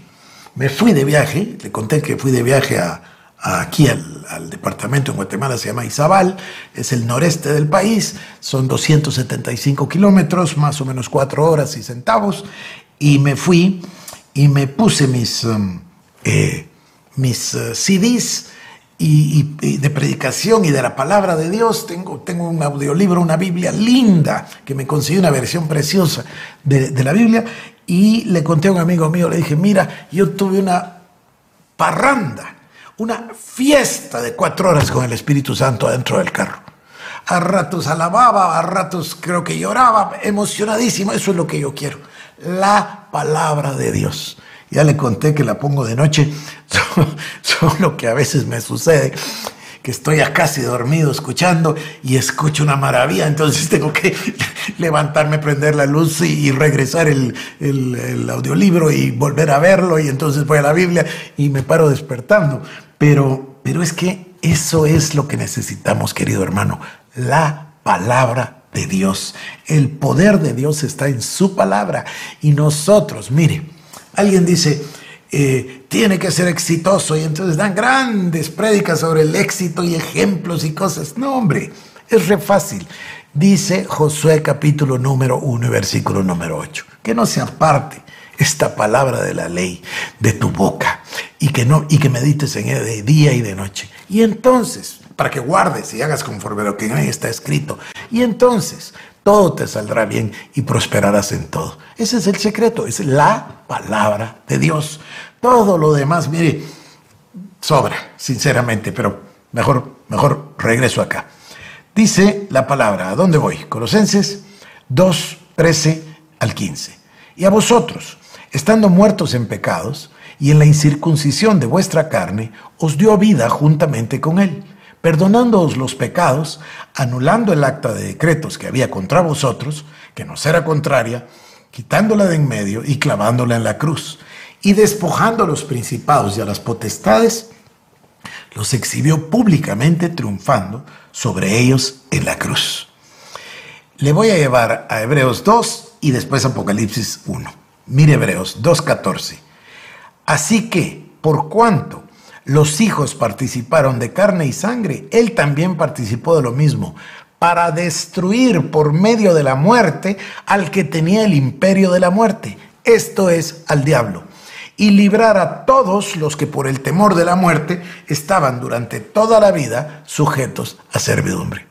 me fui de viaje, le conté que fui de viaje a, aquí al, al, departamento en Guatemala, se llama Izabal, es el noreste del país, son 275 kilómetros, más o menos cuatro horas y centavos, y me fui y me puse mis, um, eh, mis uh, CDs y, de predicación y de la palabra de Dios. Tengo, tengo un audiolibro, una Biblia linda, que me conseguí una versión preciosa de, de la Biblia. Y le conté a un amigo mío, le dije, mira, yo tuve una parranda, una fiesta de cuatro horas con el Espíritu Santo adentro del carro. A ratos alababa, a ratos creo que lloraba, emocionadísimo, eso es lo que yo quiero la palabra de Dios. Ya le conté que la pongo de noche, [LAUGHS] solo que a veces me sucede estoy ya casi dormido escuchando y escucho una maravilla, entonces [LAUGHS] tengo que levantarme, prender la luz y, regresar el, el, audiolibro y volver a verlo y entonces voy a la Biblia y me paro despertando. Pero, pero es que eso es lo que necesitamos, querido hermano, la palabra de Dios. El poder de Dios está en su palabra y nosotros, mire, alguien dice, eh, tiene que ser exitoso y entonces dan grandes prédicas sobre el éxito y ejemplos y cosas. No, hombre, es re fácil. Dice Josué capítulo número 1 versículo número 8, que no se aparte esta palabra de la ley de tu boca y que no y que medites en ella de día y de noche. Y entonces, para que guardes y hagas conforme a lo que en ahí está escrito. Y entonces todo te saldrá bien y prosperarás en todo. Ese es el secreto, es la palabra de Dios. Todo lo demás, mire, sobra, sinceramente, pero mejor, mejor regreso acá. Dice la palabra, ¿a dónde voy? Colosenses 2, 13 al 15. Y a vosotros, estando muertos en pecados y en la incircuncisión de vuestra carne, os dio vida juntamente con él perdonándoos los pecados, anulando el acta de decretos que había contra vosotros, que nos era contraria, quitándola de en medio y clavándola en la cruz, y despojando a los principados y a las potestades, los exhibió públicamente triunfando sobre ellos en la cruz. Le voy a llevar a Hebreos 2 y después Apocalipsis 1. Mire Hebreos 2.14. Así que, por cuanto los hijos participaron de carne y sangre, él también participó de lo mismo, para destruir por medio de la muerte al que tenía el imperio de la muerte, esto es, al diablo, y librar a todos los que por el temor de la muerte estaban durante toda la vida sujetos a servidumbre.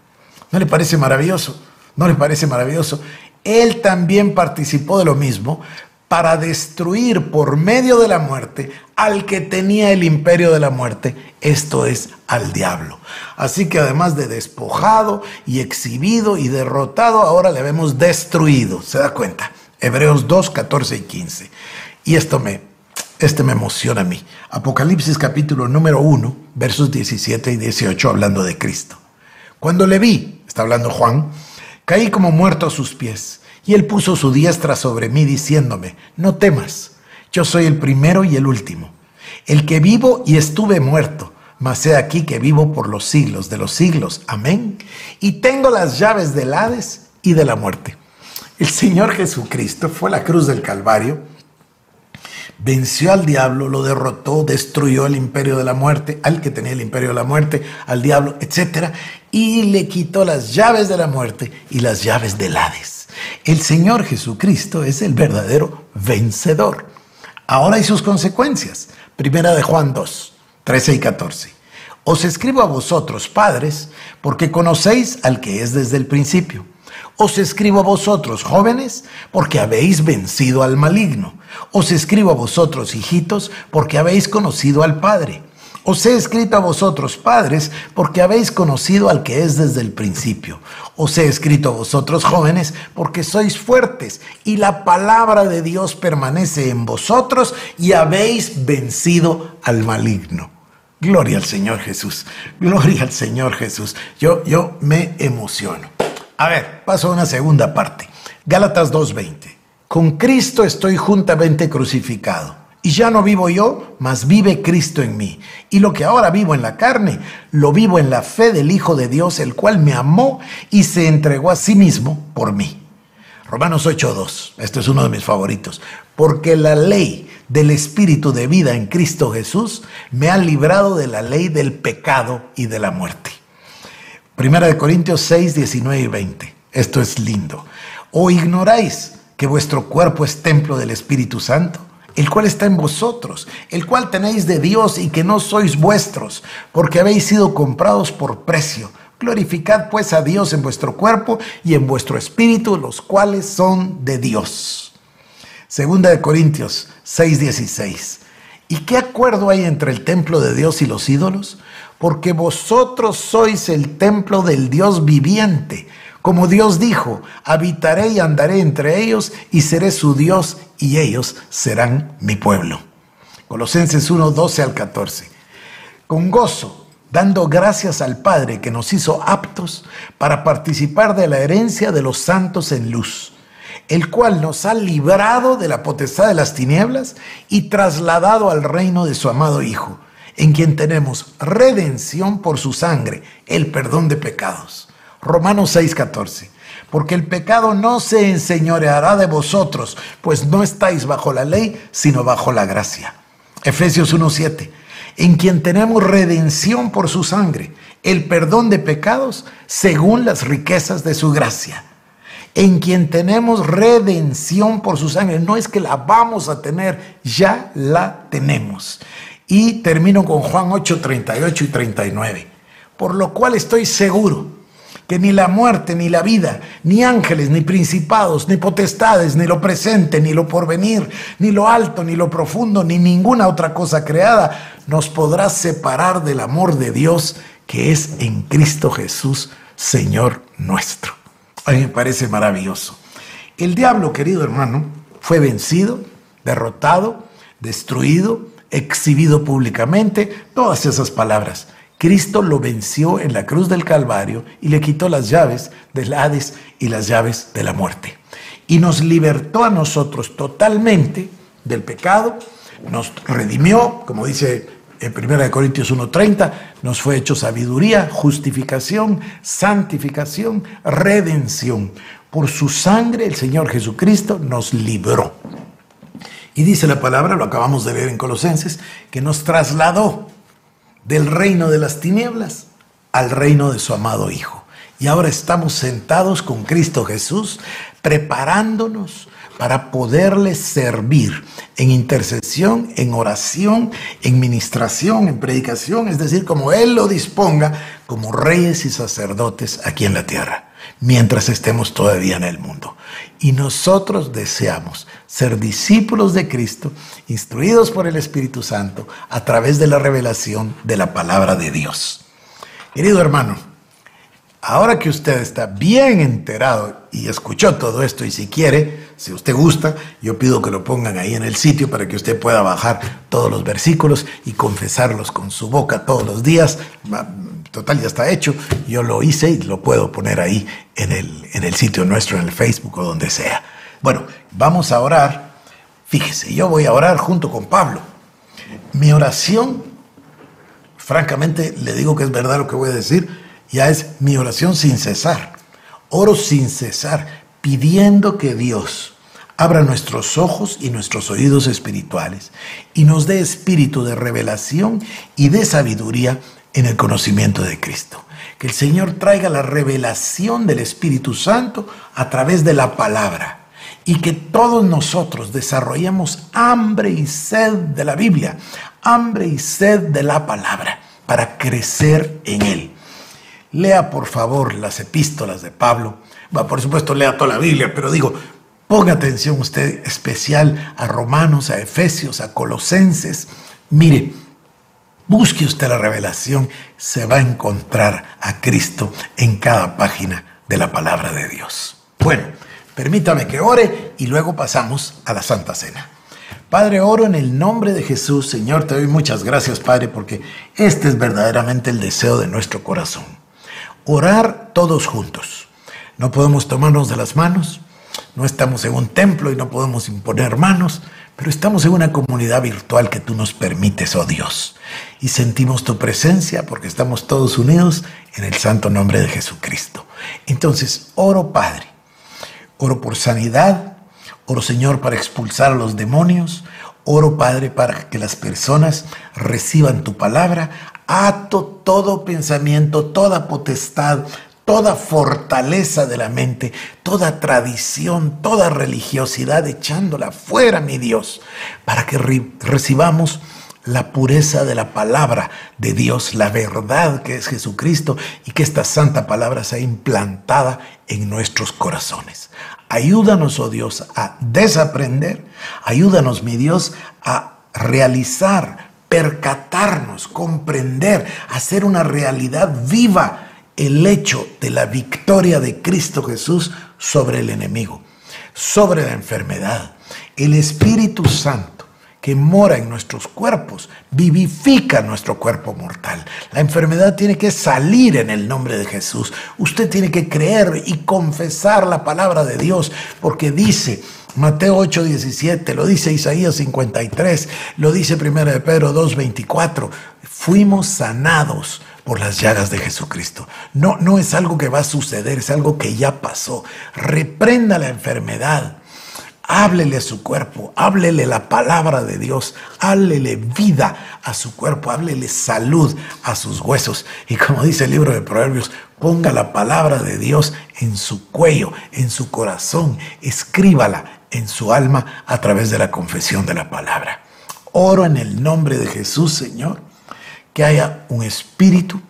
¿No le parece maravilloso? ¿No le parece maravilloso? Él también participó de lo mismo para destruir por medio de la muerte al que tenía el imperio de la muerte, esto es al diablo. Así que además de despojado y exhibido y derrotado, ahora le vemos destruido. ¿Se da cuenta? Hebreos 2, 14 y 15. Y esto me, este me emociona a mí. Apocalipsis capítulo número 1, versos 17 y 18, hablando de Cristo. Cuando le vi, está hablando Juan, caí como muerto a sus pies y él puso su diestra sobre mí diciéndome, no temas, yo soy el primero y el último, el que vivo y estuve muerto, mas he aquí que vivo por los siglos de los siglos. Amén. Y tengo las llaves del Hades y de la muerte. El Señor Jesucristo fue la cruz del Calvario, venció al diablo, lo derrotó, destruyó el imperio de la muerte, al que tenía el imperio de la muerte, al diablo, etc. Y le quitó las llaves de la muerte y las llaves del Hades. El Señor Jesucristo es el verdadero vencedor. Ahora hay sus consecuencias. Primera de Juan 2, 13 y 14. Os escribo a vosotros, padres, porque conocéis al que es desde el principio. Os escribo a vosotros, jóvenes, porque habéis vencido al maligno. Os escribo a vosotros, hijitos, porque habéis conocido al Padre. Os he escrito a vosotros, padres, porque habéis conocido al que es desde el principio. Os he escrito a vosotros, jóvenes, porque sois fuertes y la palabra de Dios permanece en vosotros y habéis vencido al maligno. Gloria al Señor Jesús. Gloria al Señor Jesús. Yo, yo me emociono. A ver, paso a una segunda parte. Gálatas 2.20. Con Cristo estoy juntamente crucificado y ya no vivo yo, mas vive Cristo en mí. Y lo que ahora vivo en la carne, lo vivo en la fe del Hijo de Dios, el cual me amó y se entregó a sí mismo por mí. Romanos 8.2, esto es uno de mis favoritos. Porque la ley del Espíritu de vida en Cristo Jesús me ha librado de la ley del pecado y de la muerte. Primera de Corintios 6, 19 y 20. Esto es lindo. ¿O ignoráis que vuestro cuerpo es templo del Espíritu Santo? El cual está en vosotros, el cual tenéis de Dios y que no sois vuestros, porque habéis sido comprados por precio. Glorificad pues a Dios en vuestro cuerpo y en vuestro espíritu, los cuales son de Dios. Segunda de Corintios 6:16. ¿Y qué acuerdo hay entre el templo de Dios y los ídolos? Porque vosotros sois el templo del Dios viviente como Dios dijo, habitaré y andaré entre ellos y seré su Dios y ellos serán mi pueblo. Colosenses 1, 12 al 14. Con gozo dando gracias al Padre que nos hizo aptos para participar de la herencia de los santos en luz, el cual nos ha librado de la potestad de las tinieblas y trasladado al reino de su amado Hijo, en quien tenemos redención por su sangre, el perdón de pecados. Romanos 6:14. Porque el pecado no se enseñoreará de vosotros, pues no estáis bajo la ley, sino bajo la gracia. Efesios 1:7 en quien tenemos redención por su sangre, el perdón de pecados según las riquezas de su gracia. En quien tenemos redención por su sangre. No es que la vamos a tener, ya la tenemos. Y termino con Juan 8, 38 y 39. Por lo cual estoy seguro que ni la muerte, ni la vida, ni ángeles, ni principados, ni potestades, ni lo presente, ni lo porvenir, ni lo alto, ni lo profundo, ni ninguna otra cosa creada nos podrá separar del amor de Dios que es en Cristo Jesús, Señor nuestro. A mí me parece maravilloso. El diablo, querido hermano, fue vencido, derrotado, destruido, exhibido públicamente, todas esas palabras. Cristo lo venció en la cruz del Calvario y le quitó las llaves del Hades y las llaves de la muerte. Y nos libertó a nosotros totalmente del pecado, nos redimió, como dice en 1 Corintios 1:30, nos fue hecho sabiduría, justificación, santificación, redención. Por su sangre el Señor Jesucristo nos libró. Y dice la palabra, lo acabamos de leer en Colosenses, que nos trasladó del reino de las tinieblas al reino de su amado Hijo. Y ahora estamos sentados con Cristo Jesús, preparándonos para poderle servir en intercesión, en oración, en ministración, en predicación, es decir, como Él lo disponga, como reyes y sacerdotes aquí en la tierra, mientras estemos todavía en el mundo. Y nosotros deseamos ser discípulos de Cristo, instruidos por el Espíritu Santo a través de la revelación de la palabra de Dios. Querido hermano, ahora que usted está bien enterado y escuchó todo esto y si quiere, si usted gusta, yo pido que lo pongan ahí en el sitio para que usted pueda bajar todos los versículos y confesarlos con su boca todos los días. Total, ya está hecho. Yo lo hice y lo puedo poner ahí en el, en el sitio nuestro, en el Facebook o donde sea. Bueno, vamos a orar. Fíjese, yo voy a orar junto con Pablo. Mi oración, francamente le digo que es verdad lo que voy a decir, ya es mi oración sin cesar. Oro sin cesar, pidiendo que Dios abra nuestros ojos y nuestros oídos espirituales y nos dé espíritu de revelación y de sabiduría en el conocimiento de Cristo. Que el Señor traiga la revelación del Espíritu Santo a través de la palabra y que todos nosotros desarrollemos hambre y sed de la Biblia, hambre y sed de la palabra, para crecer en él. Lea por favor las epístolas de Pablo. Por supuesto, lea toda la Biblia, pero digo, ponga atención usted especial a Romanos, a Efesios, a Colosenses. Mire, busque usted la revelación, se va a encontrar a Cristo en cada página de la palabra de Dios. Bueno, Permítame que ore y luego pasamos a la Santa Cena. Padre, oro en el nombre de Jesús. Señor, te doy muchas gracias, Padre, porque este es verdaderamente el deseo de nuestro corazón. Orar todos juntos. No podemos tomarnos de las manos, no estamos en un templo y no podemos imponer manos, pero estamos en una comunidad virtual que tú nos permites, oh Dios. Y sentimos tu presencia porque estamos todos unidos en el santo nombre de Jesucristo. Entonces, oro, Padre Oro por sanidad, oro Señor para expulsar a los demonios, oro Padre para que las personas reciban tu palabra, ato todo pensamiento, toda potestad, toda fortaleza de la mente, toda tradición, toda religiosidad, echándola fuera, mi Dios, para que recibamos la pureza de la palabra de Dios, la verdad que es Jesucristo y que esta santa palabra sea implantada en nuestros corazones. Ayúdanos, oh Dios, a desaprender, ayúdanos, mi Dios, a realizar, percatarnos, comprender, hacer una realidad viva el hecho de la victoria de Cristo Jesús sobre el enemigo, sobre la enfermedad. El Espíritu Santo que mora en nuestros cuerpos, vivifica nuestro cuerpo mortal. La enfermedad tiene que salir en el nombre de Jesús. Usted tiene que creer y confesar la palabra de Dios, porque dice, Mateo 8:17, lo dice Isaías 53, lo dice 1 de Pedro 2:24, fuimos sanados por las llagas de Jesucristo. No, no es algo que va a suceder, es algo que ya pasó. Reprenda la enfermedad. Háblele a su cuerpo, háblele la palabra de Dios, háblele vida a su cuerpo, háblele salud a sus huesos. Y como dice el libro de Proverbios, ponga la palabra de Dios en su cuello, en su corazón, escríbala en su alma a través de la confesión de la palabra. Oro en el nombre de Jesús, Señor, que haya un espíritu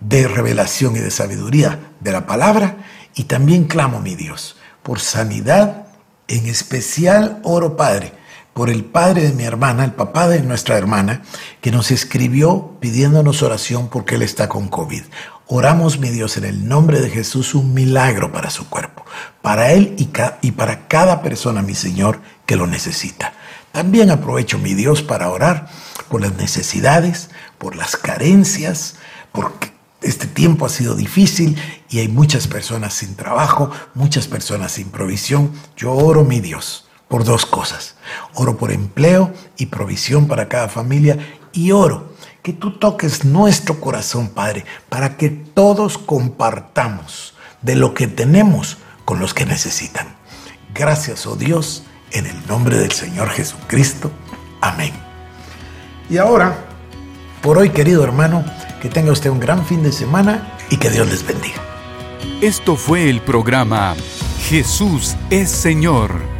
de revelación y de sabiduría de la palabra y también clamo, mi Dios, por sanidad, en especial oro, Padre, por el padre de mi hermana, el papá de nuestra hermana, que nos escribió pidiéndonos oración porque él está con COVID. Oramos, mi Dios, en el nombre de Jesús, un milagro para su cuerpo, para él y, para cada persona, mi Señor, que lo necesita. También aprovecho, mi Dios, para orar por las necesidades, por las carencias, porque este tiempo ha sido difícil y hay muchas personas sin trabajo, muchas personas sin provisión. Yo oro, mi Dios, por dos cosas. Oro por empleo y provisión para cada familia y oro que tú toques nuestro corazón, Padre, para que todos compartamos de lo que tenemos con los que necesitan. Gracias, oh Dios, en el nombre del Señor Jesucristo. Amén. Y ahora, por hoy, querido hermano, que tenga usted un gran fin de semana y que Dios les bendiga. Esto fue el programa Jesús es Señor